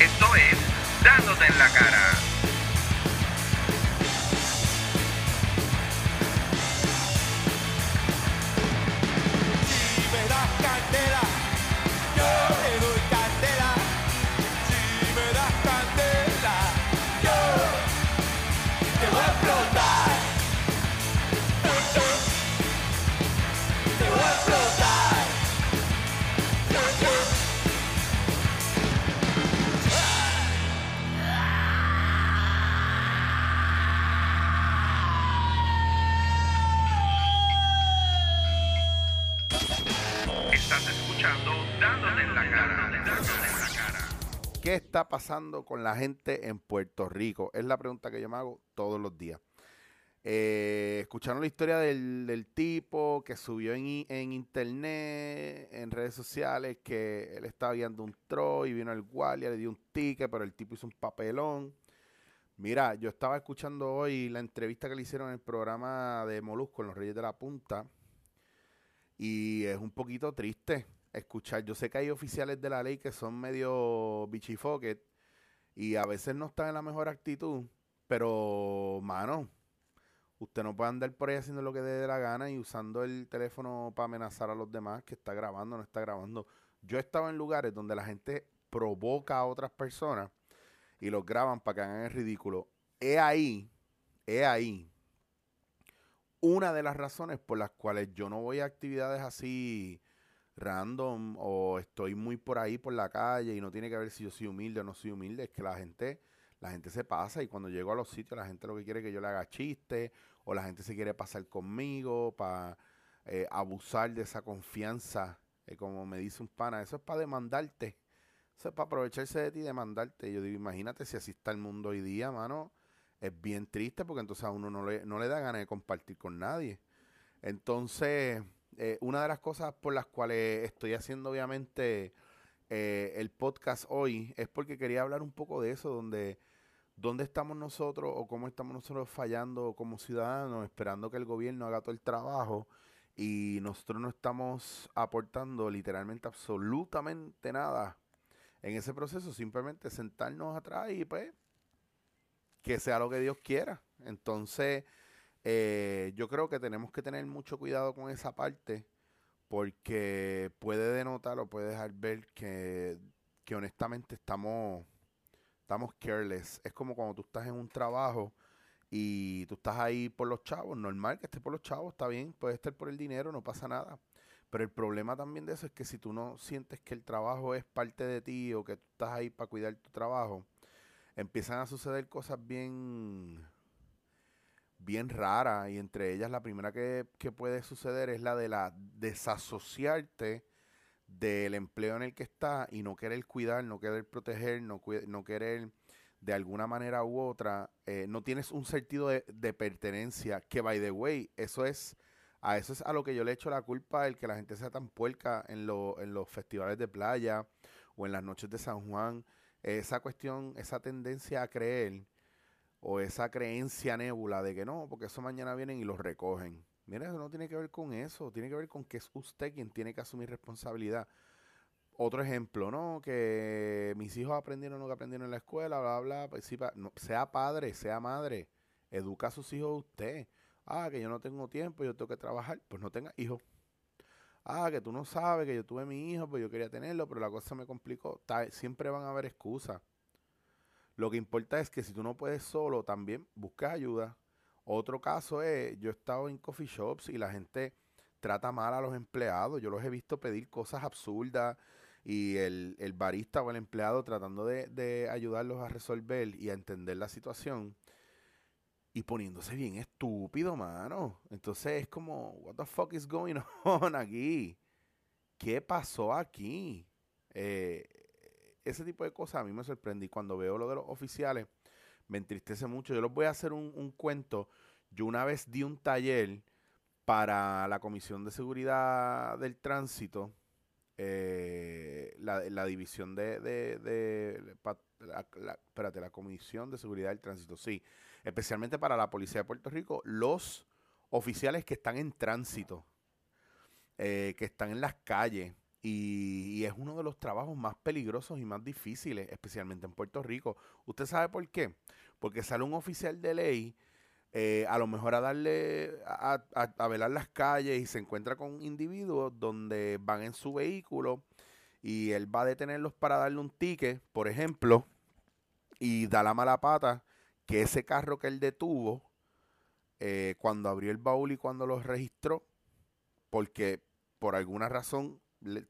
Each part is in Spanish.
Esto es Dándote en la cara. ¿Qué está pasando con la gente en Puerto Rico? Es la pregunta que yo me hago todos los días. Eh, escucharon la historia del, tipo que subió en, internet, en redes sociales, que él estaba guiando un tro y vino el guardia, le dio un ticket, pero el tipo hizo un papelón. Mira, yo estaba escuchando hoy la entrevista que le hicieron en el programa de Molusco en Los Reyes de la Punta y es un poquito triste escuchar. Yo sé que hay oficiales de la ley que son medio bichifoques y a veces no están en la mejor actitud, pero, mano, usted no puede andar por ahí haciendo lo que dé la gana y usando el teléfono para amenazar a los demás que está grabando, no está grabando. Yo he estado en lugares donde la gente provoca a otras personas y los graban para que hagan el ridículo. He ahí, he ahí una de las razones por las cuales yo no voy a actividades así random o estoy muy por ahí por la calle y no tiene que ver si yo soy humilde o no soy humilde, es que la gente, la gente se pasa y cuando llego a los sitios la gente lo que quiere es que yo le haga chiste o la gente se quiere pasar conmigo para abusar de esa confianza, eh, como me dice un pana, eso es para demandarte, eso es para aprovecharse de ti y demandarte. Yo digo, imagínate si así está el mundo hoy día, mano, es bien triste porque entonces a uno no le, no le da ganas de compartir con nadie. Entonces, eh, una de las cosas por las cuales estoy haciendo obviamente eh, el podcast hoy es porque quería hablar un poco de eso, donde dónde estamos nosotros o cómo estamos nosotros fallando como ciudadanos, esperando que el gobierno haga todo el trabajo y nosotros no estamos aportando literalmente absolutamente nada en ese proceso, simplemente sentarnos atrás y pues que sea lo que Dios quiera. Entonces, eh, yo creo que tenemos que tener mucho cuidado con esa parte porque puede denotar o puede dejar ver que, que honestamente estamos, estamos careless. Es como cuando tú estás en un trabajo y tú estás ahí por los chavos, normal que estés por los chavos, está bien, puedes estar por el dinero, no pasa nada. Pero el problema también de eso es que si tú no sientes que el trabajo es parte de ti o que tú estás ahí para cuidar tu trabajo, empiezan a suceder cosas bien bien raras y entre ellas la primera que, que puede suceder es la de la desasociarte del empleo en el que está y no querer cuidar, no querer proteger, no, no querer de alguna manera u otra, eh, no tienes un sentido de, de pertenencia, que by the way, eso es, a eso es a lo que yo le echo la culpa, el que la gente sea tan puerca en, en los festivales de playa o en las noches de San Juan, esa cuestión, esa tendencia a creer o esa creencia nébula de que no, porque eso mañana vienen y los recogen. Mira, eso no tiene que ver con eso, tiene que ver con que es usted quien tiene que asumir responsabilidad. Otro ejemplo, ¿no? Que mis hijos aprendieron lo que aprendieron en la escuela, bla, bla, pues sí, pa- no, sea padre, sea madre, educa a sus hijos usted. Ah, que yo no tengo tiempo, yo tengo que trabajar, pues no tenga hijos. Ah, que tú no sabes que yo tuve mi hijo, pues yo quería tenerlo, pero la cosa me complicó. Siempre van a haber excusas. Lo que importa es que si tú no puedes solo, también busca ayuda. Otro caso es, yo he estado en coffee shops y la gente trata mal a los empleados. Yo los he visto pedir cosas absurdas y el, el barista o el empleado tratando de, de ayudarlos a resolver y a entender la situación y poniéndose bien estúpido, mano. Entonces es como, what the fuck is going on aquí? ¿Qué pasó aquí? Eh, ese tipo de cosas a mí me sorprende y cuando veo lo de los oficiales me entristece mucho. Yo les voy a hacer un, cuento. Yo una vez di un taller para la Comisión de Seguridad del Tránsito, eh, la, división de, la- espérate, la Comisión de Seguridad del Tránsito, sí, especialmente para la Policía de Puerto Rico, los oficiales que están en tránsito, eh, que están en las calles y, es uno de los trabajos más peligrosos y más difíciles, especialmente en Puerto Rico. ¿Usted sabe por qué? Porque sale un oficial de ley eh, a lo mejor a darle, a, a- velar las calles y se encuentra con individuos donde van en su vehículo y él va a detenerlos para darle un ticket, por ejemplo, y da la mala pata que ese carro que él detuvo, eh, cuando abrió el baúl y cuando lo registró, porque por alguna razón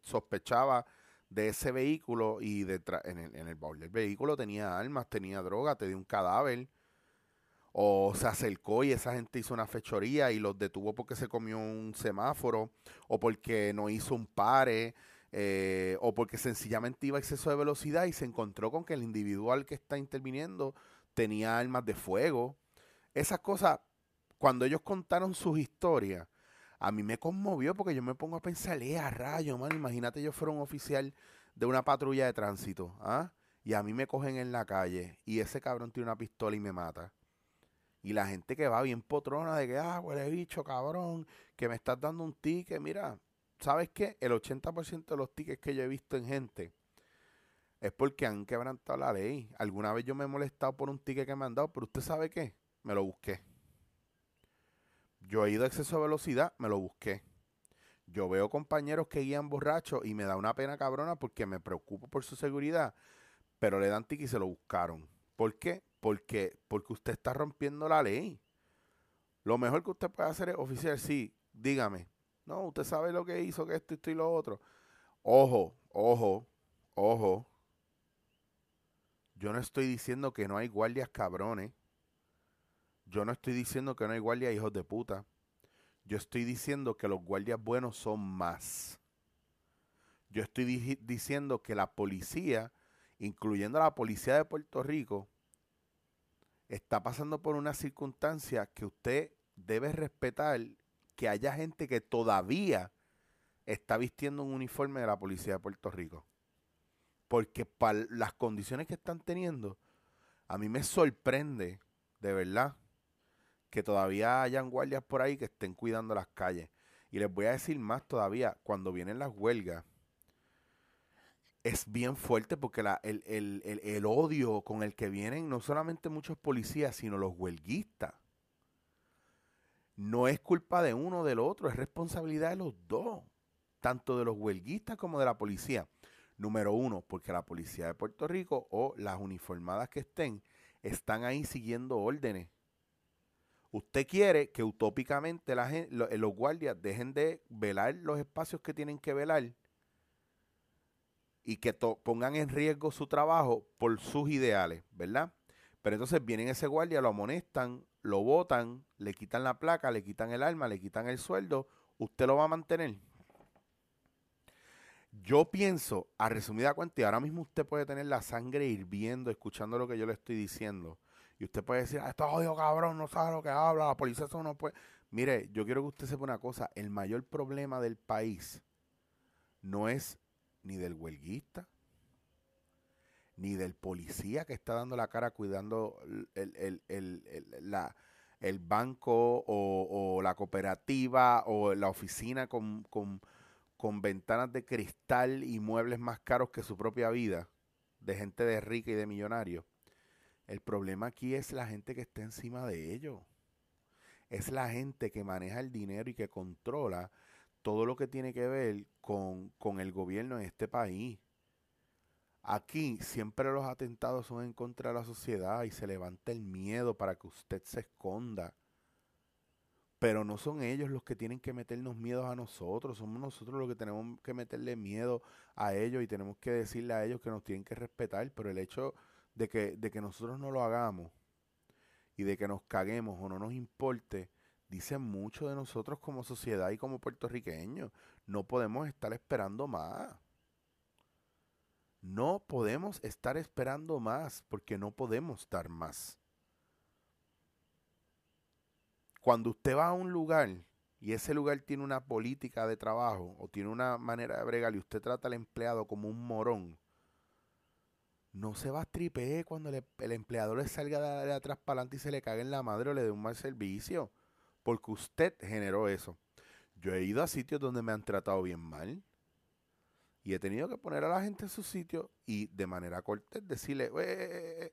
sospechaba de ese vehículo y detrás, en, el, en el baúl del vehículo tenía armas, tenía droga, tenía un cadáver, o se acercó y esa gente hizo una fechoría y los detuvo porque se comió un semáforo, o porque no hizo un pare, eh, o porque sencillamente iba a exceso de velocidad y se encontró con que el individual que está interviniendo tenía armas de fuego. Esas cosas, cuando ellos contaron sus historias, a mí me conmovió porque yo me pongo a pensar, eh, a rayo, man, imagínate yo fuera un oficial de una patrulla de tránsito, ¿ah? Y a mí me cogen en la calle y ese cabrón tiene una pistola y me mata. Y la gente que va bien potrona de que, ah, huele bicho, cabrón, que me estás dando un ticket. Mira, ¿sabes qué? El 80% de los tickets que yo he visto en gente es porque han quebrantado la ley. Alguna vez yo me he molestado por un ticket que me han dado, pero usted sabe qué? Me lo busqué. Yo he ido a exceso de velocidad, me lo busqué. Yo veo compañeros que guían borrachos y me da una pena cabrona porque me preocupo por su seguridad, pero le dan ticket y se lo buscaron. ¿Por qué? Porque, porque usted está rompiendo la ley. Lo mejor que usted puede hacer es oficial, sí, dígame. No, usted sabe lo que hizo, que esto, esto y lo otro. Ojo, ojo, ojo. Yo no estoy diciendo que no hay guardias cabrones. Yo no estoy diciendo que no hay guardias hijos de puta. Yo estoy diciendo que los guardias buenos son más. Yo estoy diciendo que la policía, incluyendo la policía de Puerto Rico, está pasando por una circunstancia que usted debe respetar que haya gente que todavía está vistiendo un uniforme de la policía de Puerto Rico. Porque para las condiciones que están teniendo, a mí me sorprende, de verdad, que todavía hayan guardias por ahí que estén cuidando las calles. Y les voy a decir más todavía, cuando vienen las huelgas, es bien fuerte porque la- el, el- el- el odio con el que vienen no solamente muchos policías, sino los huelguistas. No es culpa de uno o del otro, es responsabilidad de los dos, tanto de los huelguistas como de la policía. Número uno, porque la policía de Puerto Rico o las uniformadas que estén están ahí siguiendo órdenes. Usted quiere que utópicamente la gen- lo- eh, los guardias dejen de velar los espacios que tienen que velar y que to- pongan en riesgo su trabajo por sus ideales, ¿verdad? Pero entonces vienen ese guardia, lo amonestan, lo botan, le quitan la placa, le quitan el arma, le quitan el sueldo, ¿usted lo va a mantener? Yo pienso, a resumida cuenta, y ahora mismo usted puede tener la sangre hirviendo escuchando lo que yo le estoy diciendo. Y usted puede decir, ah, esto odio cabrón, no sabe lo que habla, la policía eso no puede. Mire, yo quiero que usted sepa una cosa, el mayor problema del país no es ni del huelguista, ni del policía que está dando la cara cuidando el, el- el- el- la- banco o, o la cooperativa o la oficina con, con- con ventanas de cristal y muebles más caros que su propia vida, de gente de rica y de millonario. El problema aquí es la gente que está encima de ellos. Es la gente que maneja el dinero y que controla todo lo que tiene que ver con, con el gobierno en este país. Aquí siempre los atentados son en contra de la sociedad y se levanta el miedo para que usted se esconda. Pero no son ellos los que tienen que meternos miedos a nosotros, somos nosotros los que tenemos que meterle miedo a ellos y tenemos que decirle a ellos que nos tienen que respetar. Pero el hecho de que, de que nosotros no lo hagamos y de que nos caguemos o no nos importe, dice mucho de nosotros como sociedad y como puertorriqueños. No podemos estar esperando más. No podemos estar esperando más porque no podemos dar más. Cuando usted va a un lugar y ese lugar tiene una política de trabajo o tiene una manera de bregar y usted trata al empleado como un morón, no se va a tripear cuando el empleador le salga de, atrás para adelante y se le cague en la madre o le dé un mal servicio. Porque usted generó eso. Yo he ido a sitios donde me han tratado bien mal. Y he tenido que poner a la gente en su sitio y de manera cortés decirle, "Eh, eh, eh, eh,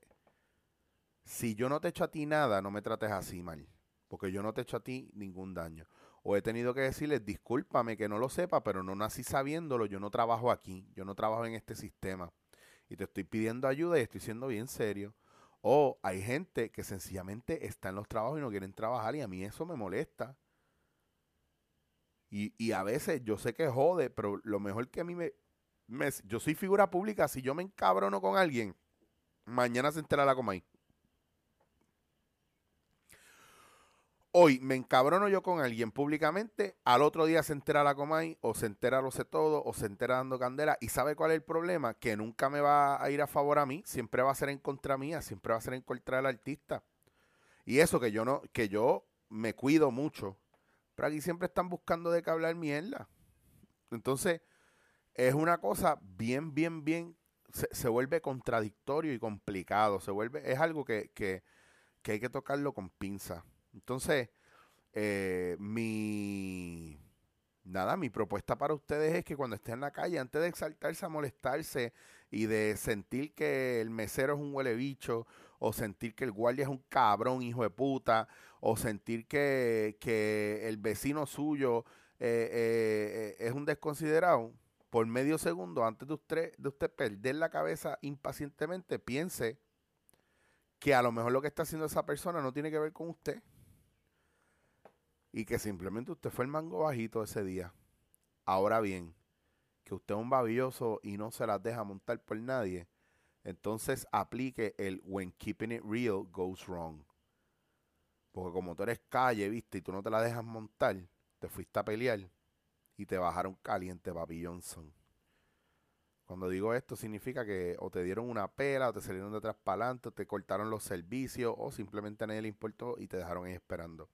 si yo no te echo a ti nada, no me trates así mal, porque yo no te echo a ti ningún daño. O he tenido que decirles, discúlpame que no lo sepa, pero no nací sabiéndolo, yo no trabajo aquí, yo no trabajo en este sistema. Y te estoy pidiendo ayuda y estoy siendo bien serio. O hay gente que sencillamente está en los trabajos y no quieren trabajar y a mí eso me molesta. Y, y a veces yo sé que jode, pero lo mejor que a mí me, me- Yo soy figura pública, si yo me encabrono con alguien, mañana se entera la Comay. Hoy me encabrono yo con alguien públicamente, al otro día se entera la Comay, o se entera lo sé todo, o se entera dando candela. ¿Y sabe cuál es el problema? Que nunca me va a ir a favor a mí, siempre va a ser en contra mía, siempre va a ser en contra del artista. Y eso que yo no, que yo me cuido mucho, pero aquí siempre están buscando de qué hablar mierda. Entonces, es una cosa bien, bien, bien, se, se vuelve contradictorio y complicado, se vuelve, es algo que, que, que hay que tocarlo con pinza. Entonces, eh, mi, nada, mi propuesta para ustedes es que cuando estén en la calle, antes de exaltarse a molestarse y de sentir que el mesero es un huele bicho, o sentir que el guardia es un cabrón, hijo de puta, o sentir que, que el vecino suyo eh, eh, es un desconsiderado, por medio segundo, antes de usted, de usted perder la cabeza impacientemente, piense que a lo mejor lo que está haciendo esa persona no tiene que ver con usted. Y que simplemente usted fue el mango bajito ese día. Ahora bien, que usted es un babilloso y no se las deja montar por nadie, entonces aplique el when keeping it real goes wrong. Porque como tú eres calle, viste, y tú no te la dejas montar, te fuiste a pelear y te bajaron caliente, Papi Johnson. Cuando digo esto, significa que o te dieron una pela, o te salieron de atrás para adelante, o te cortaron los servicios, o simplemente nadie le importó y te dejaron ahí esperando.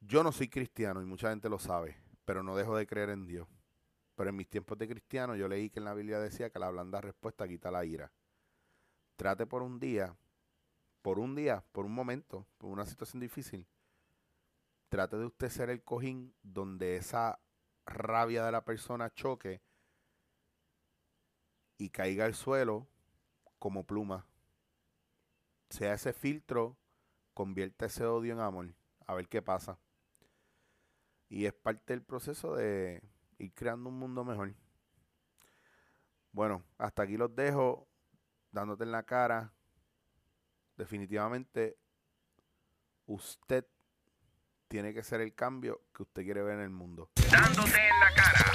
Yo no soy cristiano y mucha gente lo sabe, pero no dejo de creer en Dios. Pero en mis tiempos de cristiano yo leí que en la Biblia decía que la blanda respuesta quita la ira. Trate por un día, por un día, por un momento, por una situación difícil. Trate de usted ser el cojín donde esa rabia de la persona choque y caiga al suelo como pluma. Sea ese filtro, convierte ese odio en amor. A ver qué pasa. Y es parte del proceso de ir creando un mundo mejor. Bueno, hasta aquí los dejo, dándote en la cara. Definitivamente, usted tiene que ser el cambio que usted quiere ver en el mundo. Dándote en la cara.